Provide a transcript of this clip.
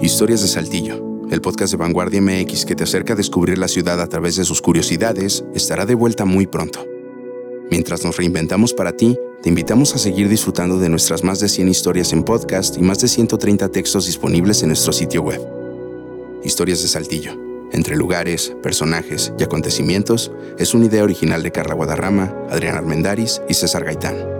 Historias de Saltillo, el podcast de Vanguardia MX que te acerca a descubrir la ciudad a través de sus curiosidades, estará de vuelta muy pronto. Mientras nos reinventamos para ti, te invitamos a seguir disfrutando de nuestras más de 100 historias en podcast y más de 130 textos disponibles en nuestro sitio web. Historias de Saltillo, entre lugares, personajes y acontecimientos, es una idea original de Carla Guadarrama, Adrián Armendaris y César Gaitán.